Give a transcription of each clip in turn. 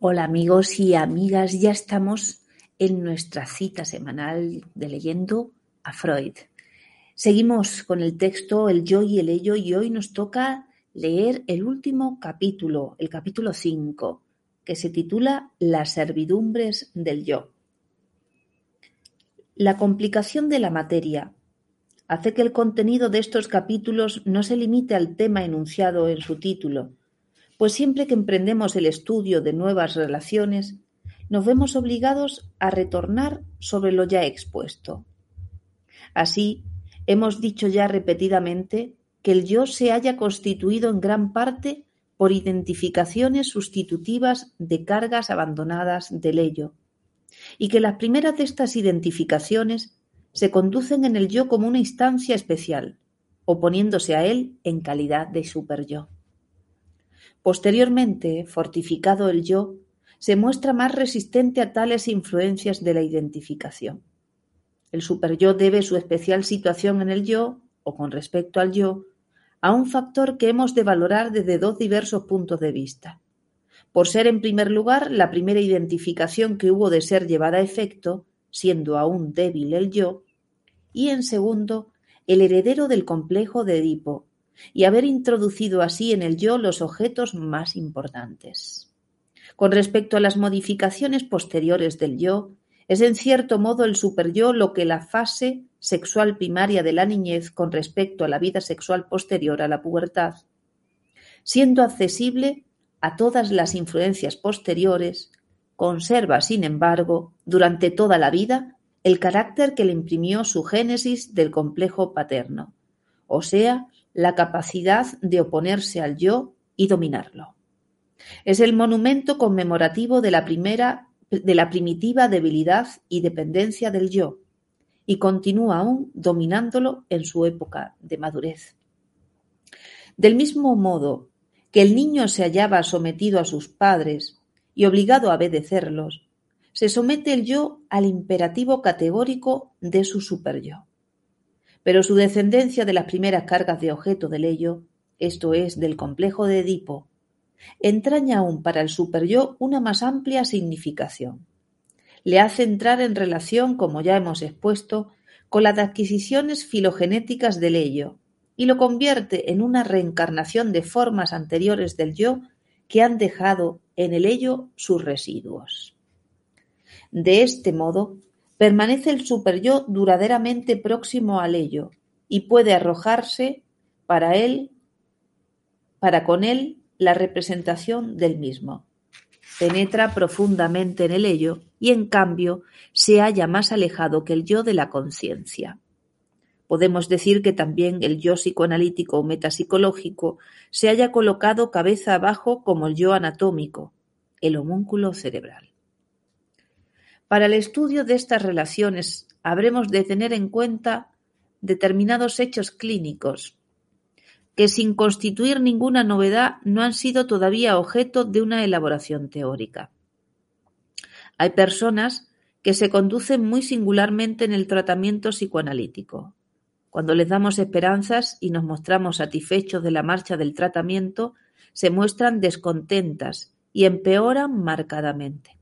Hola amigos y amigas, ya estamos en nuestra cita semanal de leyendo a Freud. Seguimos con el texto El yo y el ello y hoy nos toca leer el último capítulo, el capítulo 5, que se titula Las servidumbres del yo. La complicación de la materia hace que el contenido de estos capítulos no se limite al tema enunciado en su título, pues siempre que emprendemos el estudio de nuevas relaciones, nos vemos obligados a retornar sobre lo ya expuesto. Así, hemos dicho ya repetidamente que el yo se haya constituido en gran parte por identificaciones sustitutivas de cargas abandonadas del ello, y que las primeras de estas identificaciones se conducen en el yo como una instancia especial, oponiéndose a él en calidad de superyo. Posteriormente, fortificado el yo, se muestra más resistente a tales influencias de la identificación. El superyo debe su especial situación en el yo, o con respecto al yo, a un factor que hemos de valorar desde dos diversos puntos de vista. Por ser, en primer lugar, la primera identificación que hubo de ser llevada a efecto, siendo aún débil el yo, y en segundo, el heredero del complejo de Edipo, y haber introducido así en el yo los objetos más importantes. Con respecto a las modificaciones posteriores del yo, es en cierto modo el superyo lo que la fase sexual primaria de la niñez con respecto a la vida sexual posterior a la pubertad, siendo accesible a todas las influencias posteriores, conserva, sin embargo, durante toda la vida el carácter que le imprimió su génesis del complejo paterno, o sea, la capacidad de oponerse al yo y dominarlo. Es el monumento conmemorativo de la primera de la primitiva debilidad y dependencia del yo, y continúa aún dominándolo en su época de madurez. Del mismo modo que el niño se hallaba sometido a sus padres y obligado a obedecerlos, se somete el yo al imperativo categórico de su superyo pero su descendencia de las primeras cargas de objeto del ello, esto es, del complejo de Edipo, entraña aún para el superyo una más amplia significación. Le hace entrar en relación, como ya hemos expuesto, con las adquisiciones filogenéticas del ello, y lo convierte en una reencarnación de formas anteriores del yo que han dejado en el ello sus residuos. De este modo, Permanece el superyo duraderamente próximo al ello, y puede arrojarse para él, para con él la representación del mismo. Penetra profundamente en el ello y en cambio se halla más alejado que el yo de la conciencia. Podemos decir que también el yo psicoanalítico o metapsicológico se haya colocado cabeza abajo como el yo anatómico, el homúnculo cerebral. Para el estudio de estas relaciones habremos de tener en cuenta determinados hechos clínicos que sin constituir ninguna novedad no han sido todavía objeto de una elaboración teórica. Hay personas que se conducen muy singularmente en el tratamiento psicoanalítico. Cuando les damos esperanzas y nos mostramos satisfechos de la marcha del tratamiento, se muestran descontentas y empeoran marcadamente.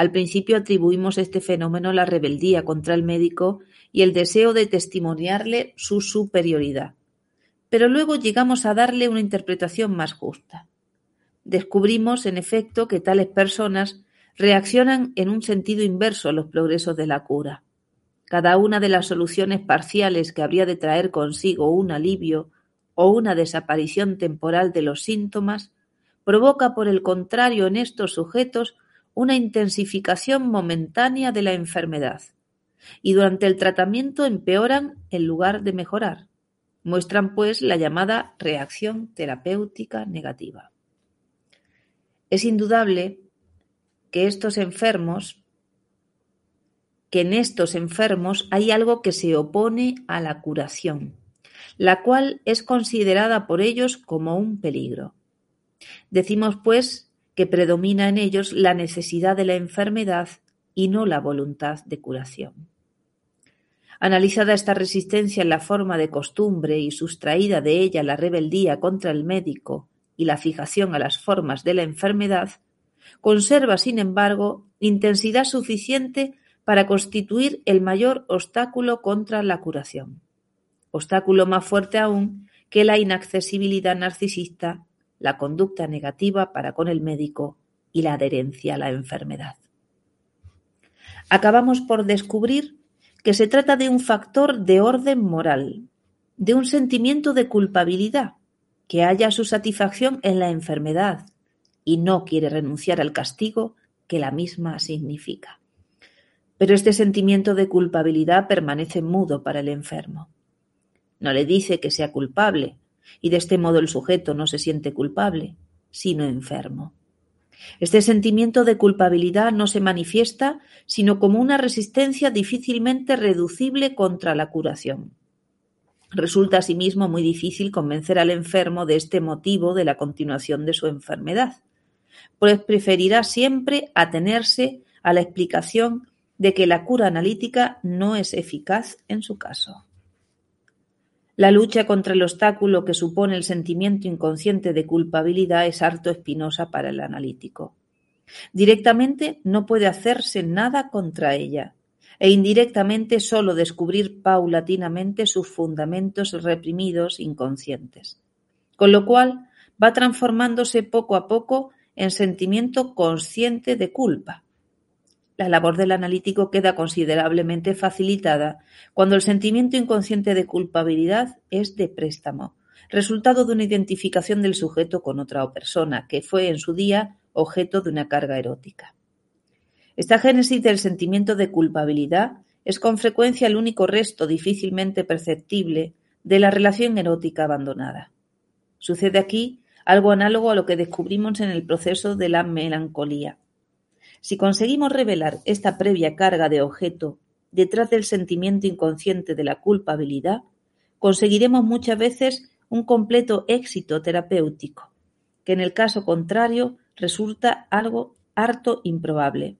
Al principio atribuimos este fenómeno a la rebeldía contra el médico y el deseo de testimoniarle su superioridad. Pero luego llegamos a darle una interpretación más justa. Descubrimos, en efecto, que tales personas reaccionan en un sentido inverso a los progresos de la cura. Cada una de las soluciones parciales que habría de traer consigo un alivio o una desaparición temporal de los síntomas provoca, por el contrario, en estos sujetos una intensificación momentánea de la enfermedad, y durante el tratamiento empeoran en lugar de mejorar. Muestran, pues, la llamada reacción terapéutica negativa. Es indudable que estos enfermos que en estos enfermos hay algo que se opone a la curación, la cual es considerada por ellos como un peligro. Decimos, pues, que predomina en ellos la necesidad de la enfermedad y no la voluntad de curación. Analizada esta resistencia en la forma de costumbre y sustraída de ella la rebeldía contra el médico y la fijación a las formas de la enfermedad, conserva, sin embargo, intensidad suficiente para constituir el mayor obstáculo contra la curación. Obstáculo más fuerte aún que la inaccesibilidad narcisista, la conducta negativa para con el médico y la adherencia a la enfermedad. Acabamos por descubrir que se trata de un factor de orden moral, de un sentimiento de culpabilidad, que halla su satisfacción en la enfermedad y no quiere renunciar al castigo que la misma significa. Pero este sentimiento de culpabilidad permanece mudo para el enfermo. No le dice que sea culpable, y de este modo el sujeto no se siente culpable, sino enfermo. Este sentimiento de culpabilidad no se manifiesta sino como una resistencia difícilmente reducible contra la curación. Resulta asimismo muy difícil convencer al enfermo de este motivo de la continuación de su enfermedad, pues preferirá siempre atenerse a la explicación de que la cura analítica no es eficaz en su caso. La lucha contra el obstáculo que supone el sentimiento inconsciente de culpabilidad es harto espinosa para el analítico. Directamente no puede hacerse nada contra ella, e indirectamente sólo descubrir paulatinamente sus fundamentos reprimidos inconscientes. Con lo cual va transformándose poco a poco en sentimiento consciente de culpa, la labor del analítico queda considerablemente facilitada cuando el sentimiento inconsciente de culpabilidad es de préstamo, resultado de una identificación del sujeto con otra persona, que fue en su día objeto de una carga erótica. Esta génesis del sentimiento de culpabilidad es con frecuencia el único resto difícilmente perceptible de la relación erótica abandonada. Sucede aquí algo análogo a lo que descubrimos en el proceso de la melancolía. Si conseguimos revelar esta previa carga de objeto detrás del sentimiento inconsciente de la culpabilidad, conseguiremos muchas veces un completo éxito terapéutico, que en el caso contrario resulta algo harto improbable.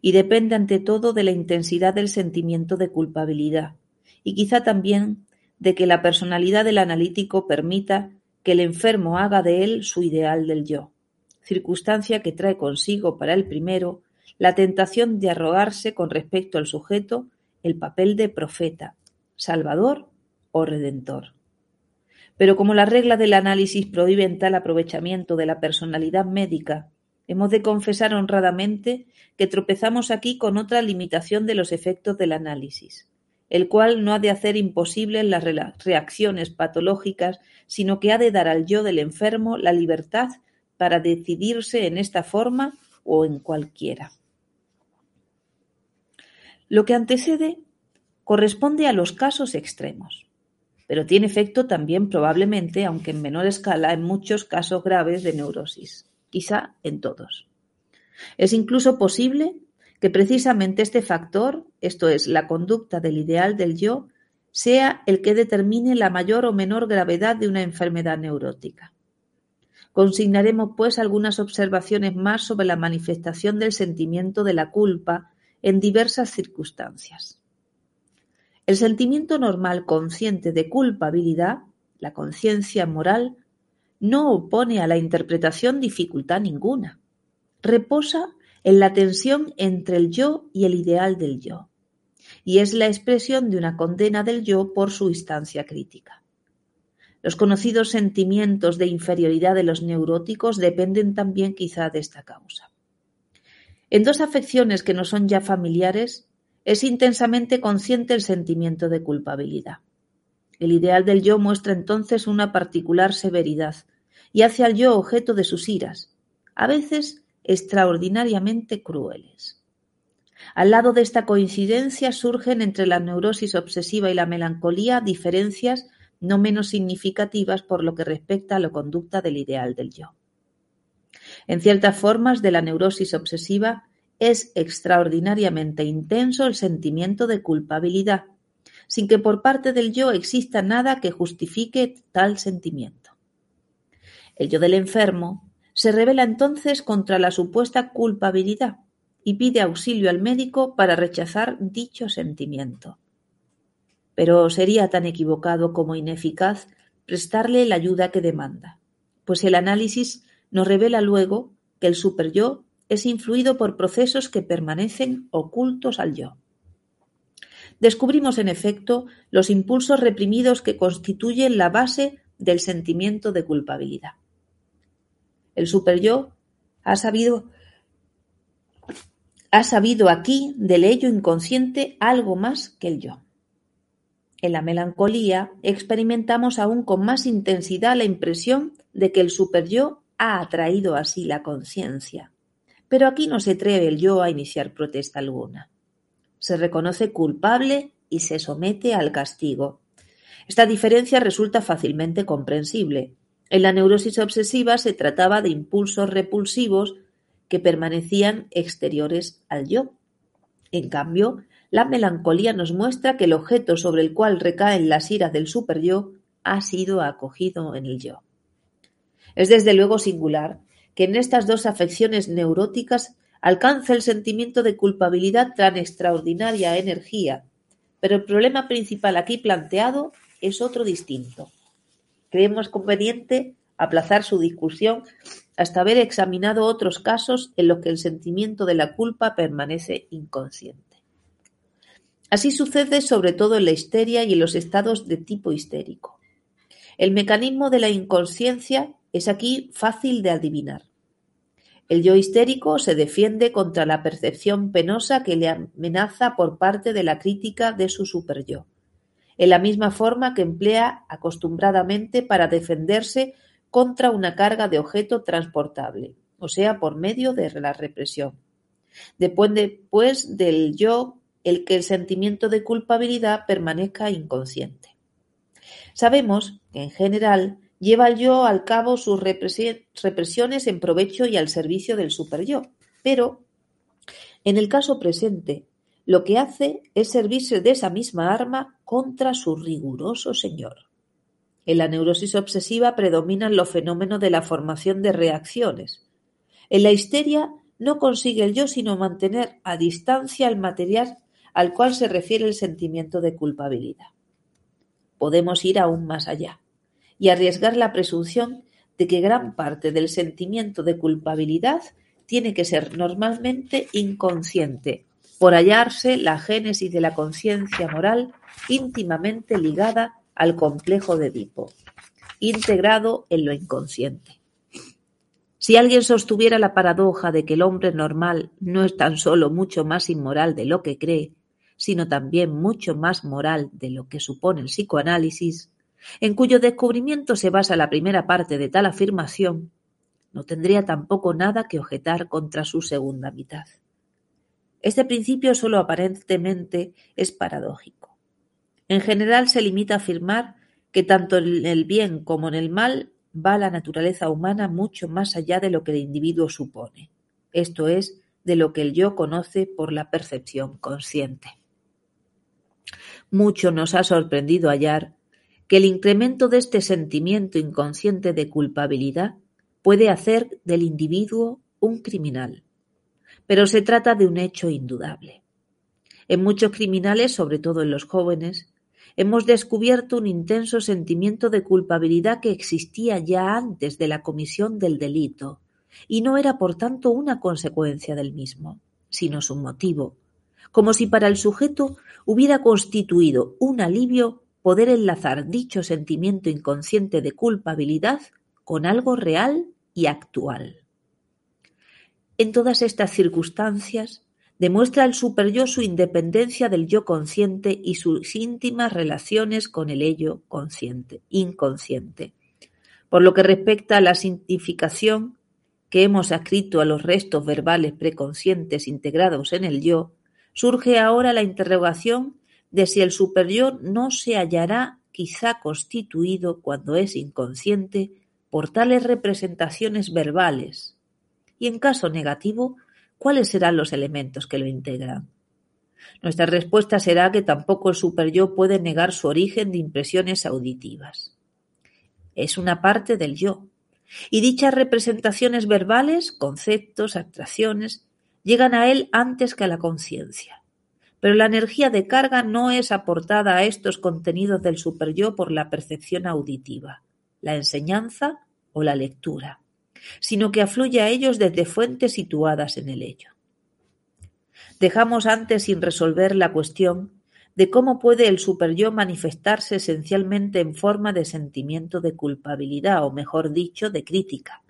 Y depende ante todo de la intensidad del sentimiento de culpabilidad, y quizá también de que la personalidad del analítico permita que el enfermo haga de él su ideal del yo circunstancia que trae consigo para el primero la tentación de arrogarse con respecto al sujeto el papel de profeta, salvador o redentor. Pero como la regla del análisis prohíbe tal aprovechamiento de la personalidad médica, hemos de confesar honradamente que tropezamos aquí con otra limitación de los efectos del análisis, el cual no ha de hacer imposibles las reacciones patológicas, sino que ha de dar al yo del enfermo la libertad para decidirse en esta forma o en cualquiera. Lo que antecede corresponde a los casos extremos, pero tiene efecto también probablemente, aunque en menor escala, en muchos casos graves de neurosis, quizá en todos. Es incluso posible que precisamente este factor, esto es, la conducta del ideal del yo, sea el que determine la mayor o menor gravedad de una enfermedad neurótica. Consignaremos, pues, algunas observaciones más sobre la manifestación del sentimiento de la culpa en diversas circunstancias. El sentimiento normal consciente de culpabilidad, la conciencia moral, no opone a la interpretación dificultad ninguna. Reposa en la tensión entre el yo y el ideal del yo, y es la expresión de una condena del yo por su instancia crítica. Los conocidos sentimientos de inferioridad de los neuróticos dependen también quizá de esta causa. En dos afecciones que no son ya familiares, es intensamente consciente el sentimiento de culpabilidad. El ideal del yo muestra entonces una particular severidad y hace al yo objeto de sus iras, a veces extraordinariamente crueles. Al lado de esta coincidencia surgen entre la neurosis obsesiva y la melancolía diferencias no menos significativas por lo que respecta a la conducta del ideal del yo. En ciertas formas de la neurosis obsesiva es extraordinariamente intenso el sentimiento de culpabilidad, sin que por parte del yo exista nada que justifique tal sentimiento. El yo del enfermo se revela entonces contra la supuesta culpabilidad y pide auxilio al médico para rechazar dicho sentimiento. Pero sería tan equivocado como ineficaz prestarle la ayuda que demanda, pues el análisis nos revela luego que el superyo es influido por procesos que permanecen ocultos al yo. Descubrimos, en efecto, los impulsos reprimidos que constituyen la base del sentimiento de culpabilidad. El superyo ha sabido ha sabido aquí del ello inconsciente algo más que el yo. En la melancolía experimentamos aún con más intensidad la impresión de que el superyo ha atraído así la conciencia. Pero aquí no se atreve el yo a iniciar protesta alguna. Se reconoce culpable y se somete al castigo. Esta diferencia resulta fácilmente comprensible. En la neurosis obsesiva se trataba de impulsos repulsivos que permanecían exteriores al yo. En cambio, la melancolía nos muestra que el objeto sobre el cual recaen las iras del superyo ha sido acogido en el yo. Es desde luego singular que en estas dos afecciones neuróticas alcance el sentimiento de culpabilidad tan extraordinaria energía, pero el problema principal aquí planteado es otro distinto. Creemos conveniente aplazar su discusión hasta haber examinado otros casos en los que el sentimiento de la culpa permanece inconsciente. Así sucede sobre todo en la histeria y en los estados de tipo histérico. El mecanismo de la inconsciencia es aquí fácil de adivinar. El yo histérico se defiende contra la percepción penosa que le amenaza por parte de la crítica de su superyo, en la misma forma que emplea acostumbradamente para defenderse contra una carga de objeto transportable, o sea, por medio de la represión. Depende, pues, del yo el que el sentimiento de culpabilidad permanezca inconsciente. Sabemos que, en general, lleva el yo al cabo sus represiones en provecho y al servicio del superyo, pero, en el caso presente, lo que hace es servirse de esa misma arma contra su riguroso señor. En la neurosis obsesiva predominan los fenómenos de la formación de reacciones. En la histeria no consigue el yo sino mantener a distancia el material al cual se refiere el sentimiento de culpabilidad. Podemos ir aún más allá y arriesgar la presunción de que gran parte del sentimiento de culpabilidad tiene que ser normalmente inconsciente, por hallarse la génesis de la conciencia moral íntimamente ligada al complejo de Edipo, integrado en lo inconsciente. Si alguien sostuviera la paradoja de que el hombre normal no es tan solo mucho más inmoral de lo que cree, sino también mucho más moral de lo que supone el psicoanálisis, en cuyo descubrimiento se basa la primera parte de tal afirmación, no tendría tampoco nada que objetar contra su segunda mitad. Este principio solo aparentemente es paradójico. En general se limita a afirmar que tanto en el bien como en el mal va la naturaleza humana mucho más allá de lo que el individuo supone, esto es, de lo que el yo conoce por la percepción consciente. Mucho nos ha sorprendido hallar que el incremento de este sentimiento inconsciente de culpabilidad puede hacer del individuo un criminal, pero se trata de un hecho indudable. En muchos criminales, sobre todo en los jóvenes, hemos descubierto un intenso sentimiento de culpabilidad que existía ya antes de la comisión del delito, y no era por tanto una consecuencia del mismo, sino su motivo, como si para el sujeto hubiera constituido un alivio poder enlazar dicho sentimiento inconsciente de culpabilidad con algo real y actual. En todas estas circunstancias, Demuestra el superyo su independencia del yo consciente y sus íntimas relaciones con el ello consciente, inconsciente. Por lo que respecta a la significación que hemos escrito a los restos verbales preconscientes integrados en el yo, surge ahora la interrogación de si el superyo no se hallará quizá constituido cuando es inconsciente por tales representaciones verbales, Y en caso negativo, ¿cuáles serán los elementos que lo integran? Nuestra respuesta será que tampoco el superyo puede negar su origen de impresiones auditivas. Es una parte del yo, y dichas representaciones verbales, conceptos, abstracciones, llegan a él antes que a la conciencia. Pero la energía de carga no es aportada a estos contenidos del superyo por la percepción auditiva, la enseñanza o la lectura, sino que afluye a ellos desde fuentes situadas en el ello. Dejamos antes sin resolver la cuestión de cómo puede el superyo manifestarse esencialmente en forma de sentimiento de culpabilidad, o mejor dicho, de crítica,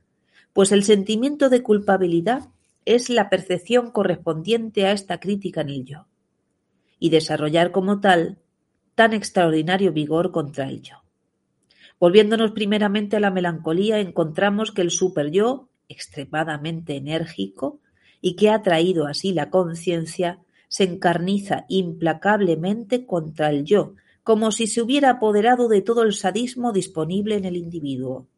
pues el sentimiento de culpabilidad es la percepción correspondiente a esta crítica en el yo, y desarrollar como tal tan extraordinario vigor contra el yo. Volviéndonos primeramente a la melancolía, encontramos que el superyo, extremadamente enérgico, y que ha traído así la conciencia, se encarniza implacablemente contra el yo, como si se hubiera apoderado de todo el sadismo disponible en el individuo.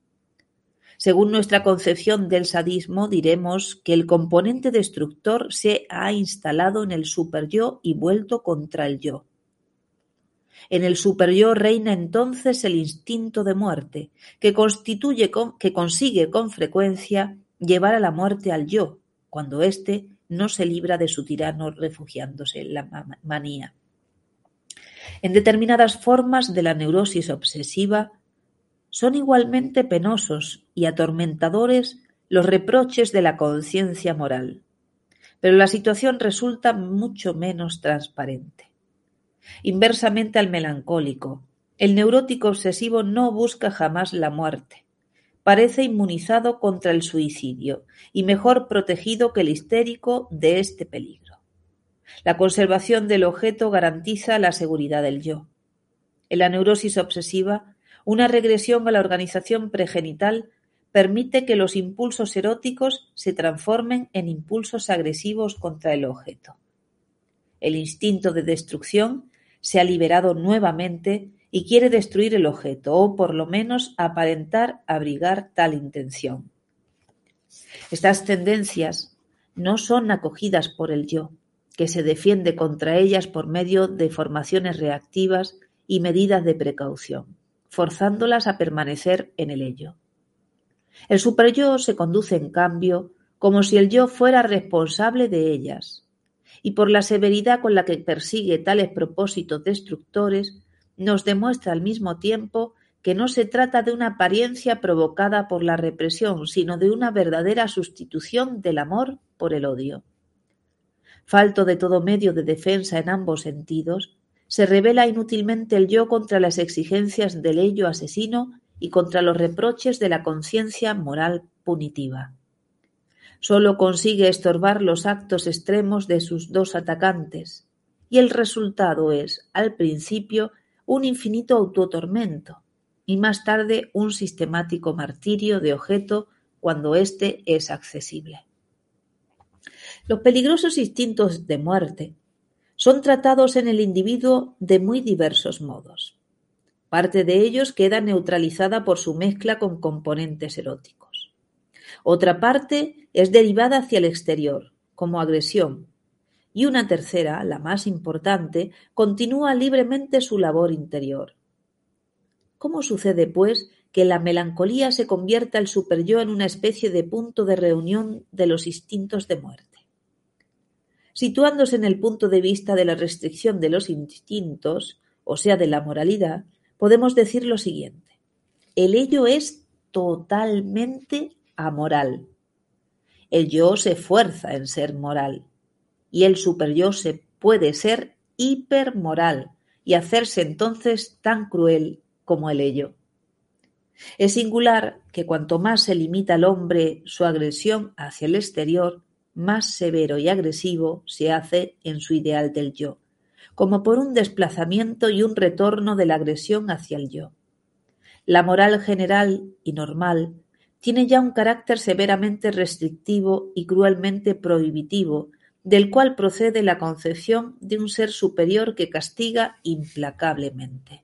Según nuestra concepción del sadismo, diremos que el componente destructor se ha instalado en el superyo y vuelto contra el yo. En el superyo reina entonces el instinto de muerte, que constituye que consigue con frecuencia llevar a la muerte al yo, cuando éste no se libra de su tirano refugiándose en la manía. En determinadas formas de la neurosis obsesiva son igualmente penosos y atormentadores los reproches de la conciencia moral, pero la situación resulta mucho menos transparente. Inversamente al melancólico, el neurótico obsesivo no busca jamás la muerte, parece inmunizado contra el suicidio y mejor protegido que el histérico de este peligro. La conservación del objeto garantiza la seguridad del yo. En la neurosis obsesiva, una regresión a la organización pregenital permite que los impulsos eróticos se transformen en impulsos agresivos contra el objeto. El instinto de destrucción se ha liberado nuevamente y quiere destruir el objeto, o por lo menos aparentar abrigar tal intención. Estas tendencias no son acogidas por el yo, que se defiende contra ellas por medio de formaciones reactivas y medidas de precaución, forzándolas a permanecer en el ello. El superyo se conduce, en cambio, como si el yo fuera responsable de ellas, y por la severidad con la que persigue tales propósitos destructores, nos demuestra al mismo tiempo que no se trata de una apariencia provocada por la represión, sino de una verdadera sustitución del amor por el odio. Falto de todo medio de defensa en ambos sentidos, se revela inútilmente el yo contra las exigencias del ello asesino y contra los reproches de la conciencia moral punitiva. Sólo consigue estorbar los actos extremos de sus dos atacantes, y el resultado es, al principio, un infinito autotormento y más tarde un sistemático martirio de objeto cuando éste es accesible. Los peligrosos instintos de muerte son tratados en el individuo de muy diversos modos. Parte de ellos queda neutralizada por su mezcla con componentes eróticos. Otra parte es derivada hacia el exterior, como agresión, y una tercera, la más importante, continúa libremente su labor interior. ¿Cómo sucede, pues, que la melancolía se convierta el superyo en una especie de punto de reunión de los instintos de muerte? Situándose en el punto de vista de la restricción de los instintos, o sea, de la moralidad, podemos decir lo siguiente. El ello es totalmente amoral. El yo se esfuerza en ser moral y el superyo se puede ser hipermoral y hacerse entonces tan cruel como el ello. Es singular que cuanto más se limita al hombre su agresión hacia el exterior, más severo y agresivo se hace en su ideal del yo, como por un desplazamiento y un retorno de la agresión hacia el yo. La moral general y normal tiene ya un carácter severamente restrictivo y cruelmente prohibitivo del cual procede la concepción de un ser superior que castiga implacablemente.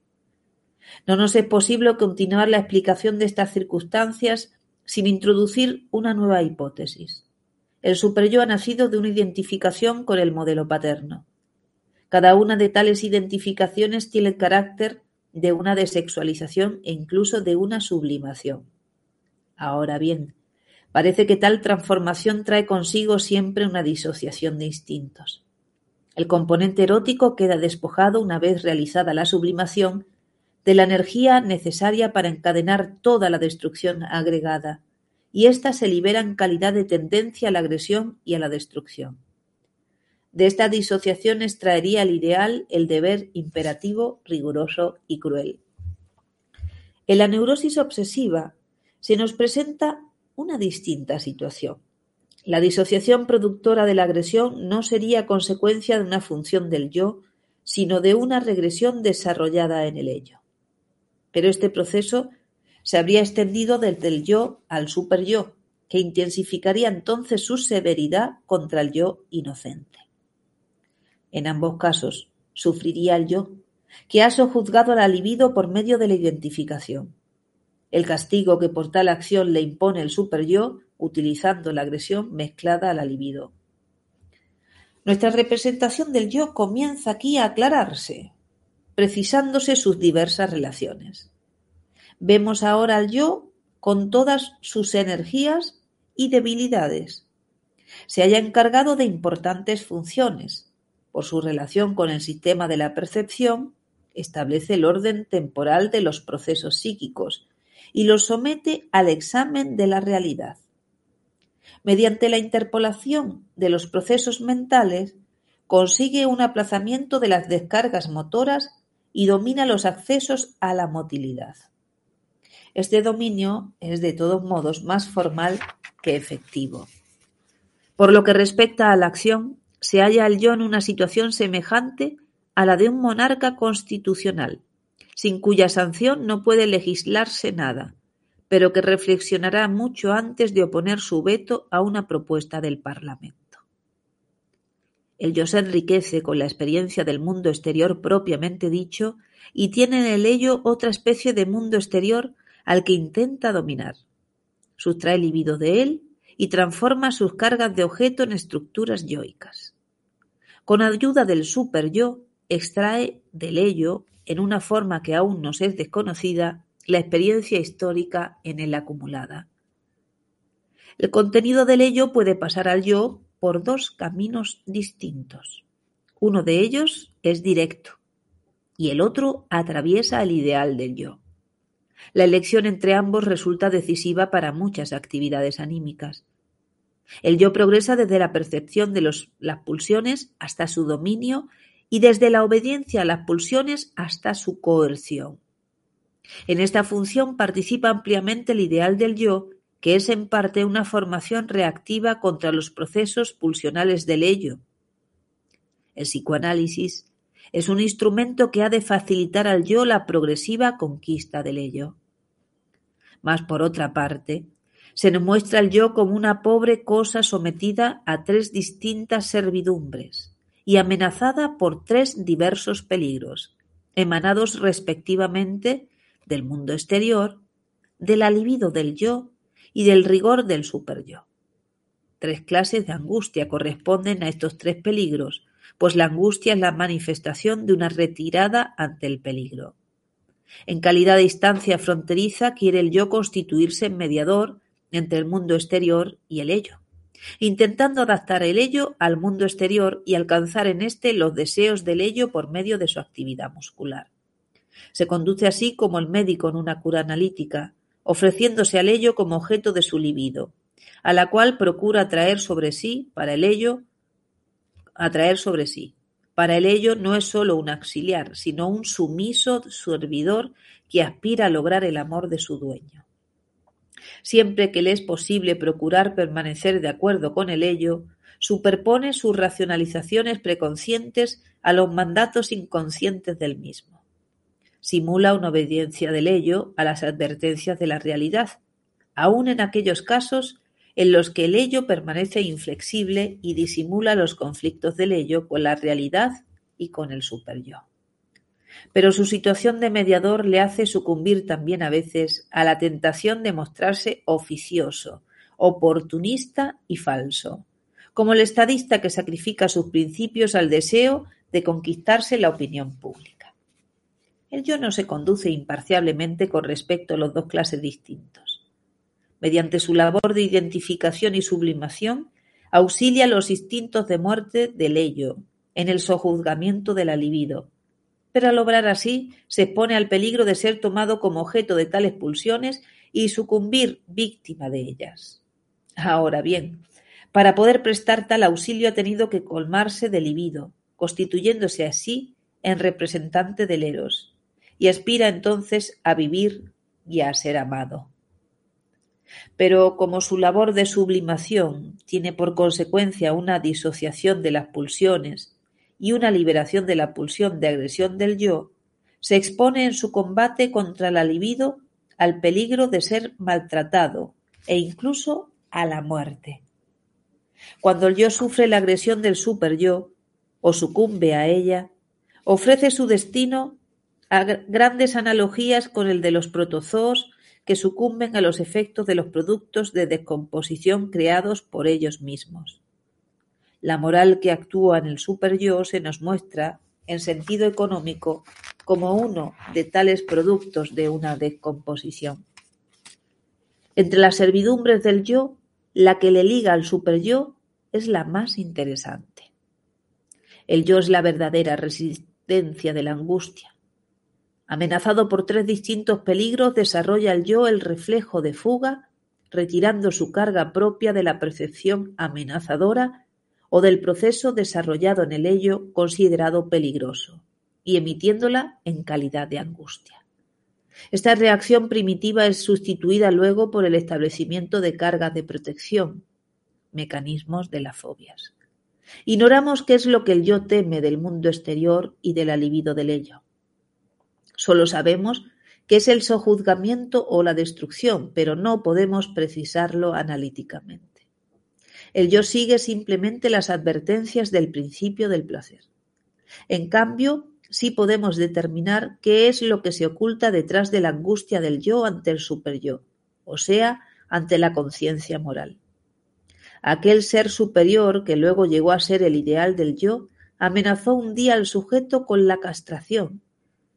No nos es posible continuar la explicación de estas circunstancias sin introducir una nueva hipótesis. El superyo ha nacido de una identificación con el modelo paterno. Cada una de tales identificaciones tiene el carácter de una desexualización e incluso de una sublimación. Ahora bien, parece que tal transformación trae consigo siempre una disociación de instintos. El componente erótico queda despojado una vez realizada la sublimación de la energía necesaria para encadenar toda la destrucción agregada, y ésta se libera en calidad de tendencia a la agresión y a la destrucción. De esta disociación extraería el ideal el deber imperativo, riguroso y cruel. En la neurosis obsesiva se nos presenta una distinta situación. La disociación productora de la agresión no sería consecuencia de una función del yo, sino de una regresión desarrollada en el ello. Pero este proceso se habría extendido desde el yo al superyo, que intensificaría entonces su severidad contra el yo inocente. En ambos casos, sufriría el yo, que ha sojuzgado al libido por medio de la identificación. El castigo que por tal acción le impone el superyo, utilizando la agresión mezclada al libido. Nuestra representación del yo comienza aquí a aclararse, precisándose sus diversas relaciones. Vemos ahora al yo con todas sus energías y debilidades. Se haya encargado de importantes funciones. Por su relación con el sistema de la percepción, establece el orden temporal de los procesos psíquicos y los somete al examen de la realidad. Mediante la interpolación de los procesos mentales, consigue un aplazamiento de las descargas motoras y domina los accesos a la motilidad. Este dominio es de todos modos más formal que efectivo. Por lo que respecta a la acción, se halla el yo en una situación semejante a la de un monarca constitucional, sin cuya sanción no puede legislarse nada, pero que reflexionará mucho antes de oponer su veto a una propuesta del Parlamento. El yo se enriquece con la experiencia del mundo exterior propiamente dicho y tiene en el ello otra especie de mundo exterior al que intenta dominar. Sustrae libido de él y transforma sus cargas de objeto en estructuras yoicas. Con ayuda del super yo, extrae del ello, en una forma que aún nos es desconocida, la experiencia histórica en él acumulada. El contenido del ello puede pasar al yo por dos caminos distintos. Uno de ellos es directo y el otro atraviesa el ideal del yo. La elección entre ambos resulta decisiva para muchas actividades anímicas. El yo progresa desde la percepción de las pulsiones hasta su dominio y desde la obediencia a las pulsiones hasta su coerción. En esta función participa ampliamente el ideal del yo, que es en parte una formación reactiva contra los procesos pulsionales del ello. El psicoanálisis es un instrumento que ha de facilitar al yo la progresiva conquista del ello. Mas por otra parte, se nos muestra el yo como una pobre cosa sometida a tres distintas servidumbres y amenazada por tres diversos peligros, emanados respectivamente del mundo exterior, del alivido del yo y del rigor del superyo. Tres clases de angustia corresponden a estos tres peligros, pues la angustia es la manifestación de una retirada ante el peligro. En calidad de instancia fronteriza quiere el yo constituirse en mediador entre el mundo exterior y el ello, intentando adaptar el ello al mundo exterior y alcanzar en éste los deseos del ello por medio de su actividad muscular. Se conduce así como el médico en una cura analítica, ofreciéndose al ello como objeto de su libido, a la cual procura atraer sobre sí, para el ello, atraer sobre sí. Para el ello no es sólo un auxiliar, sino un sumiso servidor que aspira a lograr el amor de su dueño. Siempre que le es posible procurar permanecer de acuerdo con el ello, superpone sus racionalizaciones preconscientes a los mandatos inconscientes del mismo. Simula una obediencia del ello a las advertencias de la realidad, aun en aquellos casos en los que el ello permanece inflexible y disimula los conflictos del ello con la realidad y con el superyo. Pero su situación de mediador le hace sucumbir también a veces a la tentación de mostrarse oficioso, oportunista y falso, como el estadista que sacrifica sus principios al deseo de conquistarse la opinión pública. El yo no se conduce imparcialmente con respecto a los dos clases distintos. Mediante su labor de identificación y sublimación, auxilia los instintos de muerte del ello en el sojuzgamiento de la libido, pero al obrar así se expone al peligro de ser tomado como objeto de tales pulsiones y sucumbir víctima de ellas. Ahora bien, para poder prestar tal auxilio ha tenido que colmarse de libido, constituyéndose así en representante del Eros, y aspira entonces a vivir y a ser amado. Pero como su labor de sublimación tiene por consecuencia una disociación de las pulsiones y una liberación de la pulsión de agresión del yo, se expone en su combate contra la libido al peligro de ser maltratado e incluso a la muerte. Cuando el yo sufre la agresión del super-yo o sucumbe a ella, ofrece su destino a grandes analogías con el de los protozoos que sucumben a los efectos de los productos de descomposición creados por ellos mismos. La moral que actúa en el super-yo se nos muestra, en sentido económico, como uno de tales productos de una descomposición. Entre las servidumbres del yo la que le liga al super-yo es la más interesante. El yo es la verdadera resistencia de la angustia. Amenazado por tres distintos peligros, desarrolla el yo el reflejo de fuga, retirando su carga propia de la percepción amenazadora o del proceso desarrollado en el ello considerado peligroso, y emitiéndola en calidad de angustia. Esta reacción primitiva es sustituida luego por el establecimiento de cargas de protección, mecanismos de las fobias. Ignoramos qué es lo que el yo teme del mundo exterior y del alivido del ello. Solo sabemos que es el sojuzgamiento o la destrucción, pero no podemos precisarlo analíticamente. El yo sigue simplemente las advertencias del principio del placer. En cambio, sí podemos determinar qué es lo que se oculta detrás de la angustia del yo ante el superyo, o sea, ante la conciencia moral. Aquel ser superior, que luego llegó a ser el ideal del yo, amenazó un día al sujeto con la castración,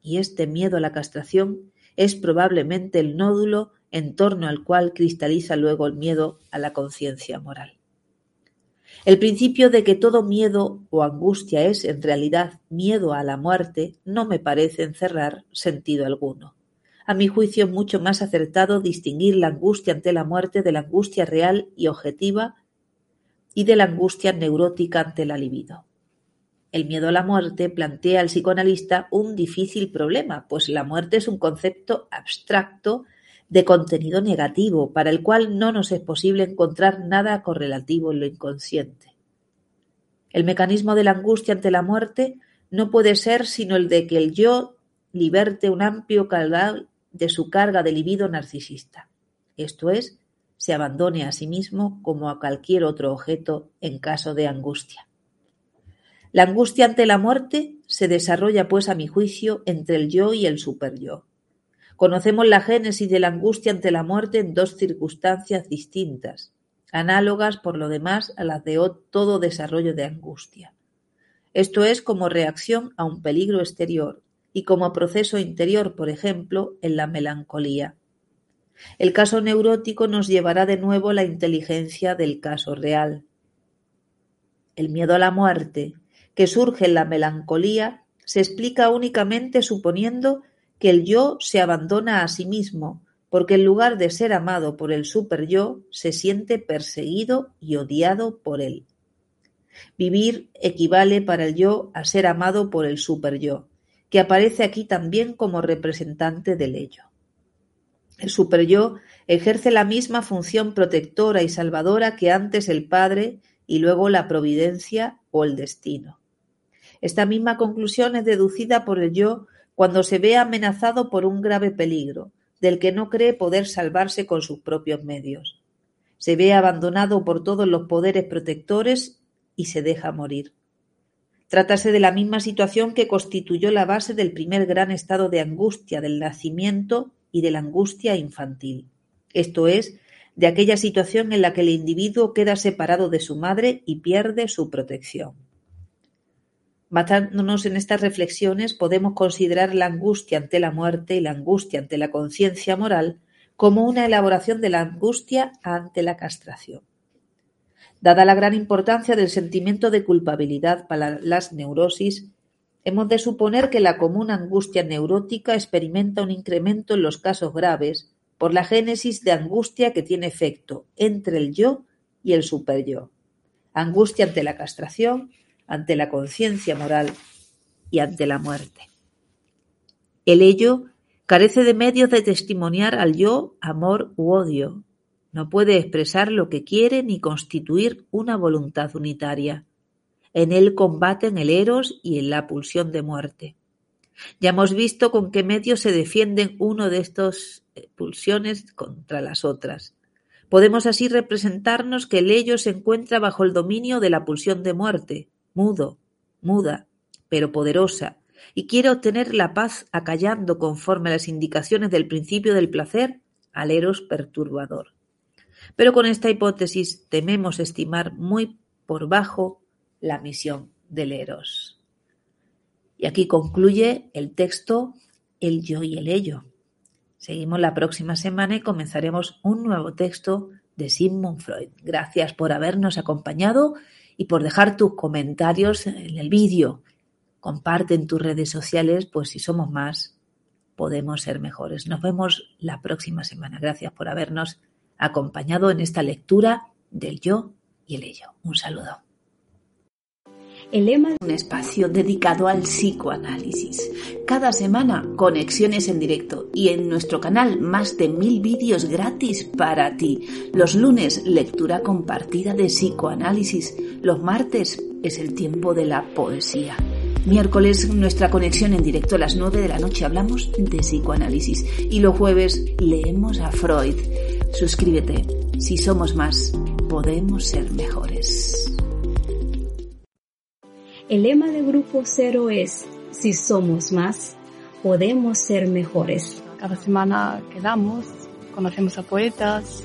y este miedo a la castración es probablemente el nódulo en torno al cual cristaliza luego el miedo a la conciencia moral. El principio de que todo miedo o angustia es en realidad miedo a la muerte no me parece encerrar sentido alguno. A mi juicio mucho más acertado distinguir la angustia ante la muerte de la angustia real y objetiva y de la angustia neurótica ante la libido. El miedo a la muerte plantea al psicoanalista un difícil problema, pues la muerte es un concepto abstracto de contenido negativo, para el cual no nos es posible encontrar nada correlativo en lo inconsciente. El mecanismo de la angustia ante la muerte no puede ser sino el de que el yo liberte un amplio caudal de su carga de libido narcisista, esto es, se abandone a sí mismo como a cualquier otro objeto en caso de angustia. La angustia ante la muerte se desarrolla, pues, a mi juicio, entre el yo y el superyo. Conocemos la génesis de la angustia ante la muerte en dos circunstancias distintas, análogas por lo demás a las de todo desarrollo de angustia. Esto es como reacción a un peligro exterior y como proceso interior, por ejemplo, en la melancolía. El caso neurótico nos llevará de nuevo a la inteligencia del caso real. El miedo a la muerte, que surge en la melancolía, se explica únicamente suponiendo que el yo se abandona a sí mismo, porque en lugar de ser amado por el super-yo, se siente perseguido y odiado por él. Vivir equivale para el yo a ser amado por el super-yo, que aparece aquí también como representante del ello. El super-yo ejerce la misma función protectora y salvadora que antes el Padre y luego la providencia o el destino. Esta misma conclusión es deducida por el yo cuando se ve amenazado por un grave peligro, del que no cree poder salvarse con sus propios medios. Se ve abandonado por todos los poderes protectores y se deja morir. Trátase de la misma situación que constituyó la base del primer gran estado de angustia del nacimiento y de la angustia infantil, esto es, de aquella situación en la que el individuo queda separado de su madre y pierde su protección. Matándonos en estas reflexiones podemos considerar la angustia ante la muerte y la angustia ante la conciencia moral como una elaboración de la angustia ante la castración. Dada la gran importancia del sentimiento de culpabilidad para las neurosis, hemos de suponer que la común angustia neurótica experimenta un incremento en los casos graves por la génesis de angustia que tiene efecto entre el yo y el superyo. Angustia ante la castración, ante la conciencia moral y ante la muerte. El ello carece de medios de testimoniar al yo amor u odio, no puede expresar lo que quiere ni constituir una voluntad unitaria. En él combaten el eros y en la pulsión de muerte. Ya hemos visto con qué medios se defienden uno de estas eh, pulsiones contra las otras. Podemos así representarnos que el ello se encuentra bajo el dominio de la pulsión de muerte, mudo, muda, pero poderosa, y quiere obtener la paz acallando conforme a las indicaciones del principio del placer al eros perturbador. Pero con esta hipótesis tememos estimar muy por bajo la misión del Eros. Y aquí concluye el texto El yo y el ello. Seguimos la próxima semana y comenzaremos un nuevo texto de Sigmund Freud. Gracias por habernos acompañado y por dejar tus comentarios en el vídeo. Comparte en tus redes sociales, pues si somos más, podemos ser mejores. Nos vemos la próxima semana. Gracias por habernos acompañado en esta lectura del yo y el ello. Un saludo. El lema es un espacio dedicado al psicoanálisis. Cada semana conexiones en directo y en nuestro canal más de mil vídeos gratis para ti. Los lunes lectura compartida de psicoanálisis. Los martes es el tiempo de la poesía. Miércoles nuestra conexión en directo a las 9 de la noche hablamos de psicoanálisis y los jueves leemos a Freud. Suscríbete. Si somos más, podemos ser mejores. El lema de Grupo Cero es, si somos más, podemos ser mejores. Cada semana quedamos, conocemos a poetas,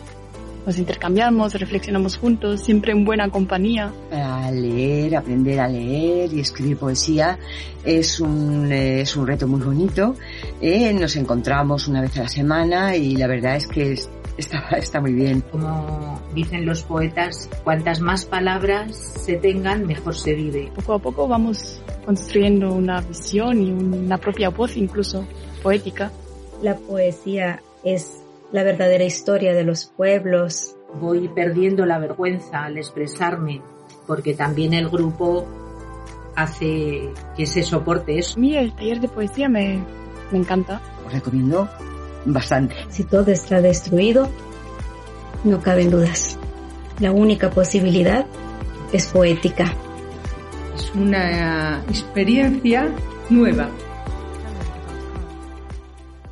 nos intercambiamos, reflexionamos juntos, siempre en buena compañía. A leer, aprender a leer y escribir poesía es un, es un reto muy bonito. Eh, nos encontramos una vez a la semana y la verdad es que está, está muy bien. Como dicen los poetas, cuantas más palabras se tengan, mejor se vive. Poco a poco vamos construyendo una visión y una propia voz incluso poética. La poesía es la verdadera historia de los pueblos. Voy perdiendo la vergüenza al expresarme, porque también el grupo hace que se soporte eso. A mí el taller de poesía me, me encanta. Os recomiendo bastante. Si todo está destruido, no caben dudas. La única posibilidad es poética. Es una experiencia nueva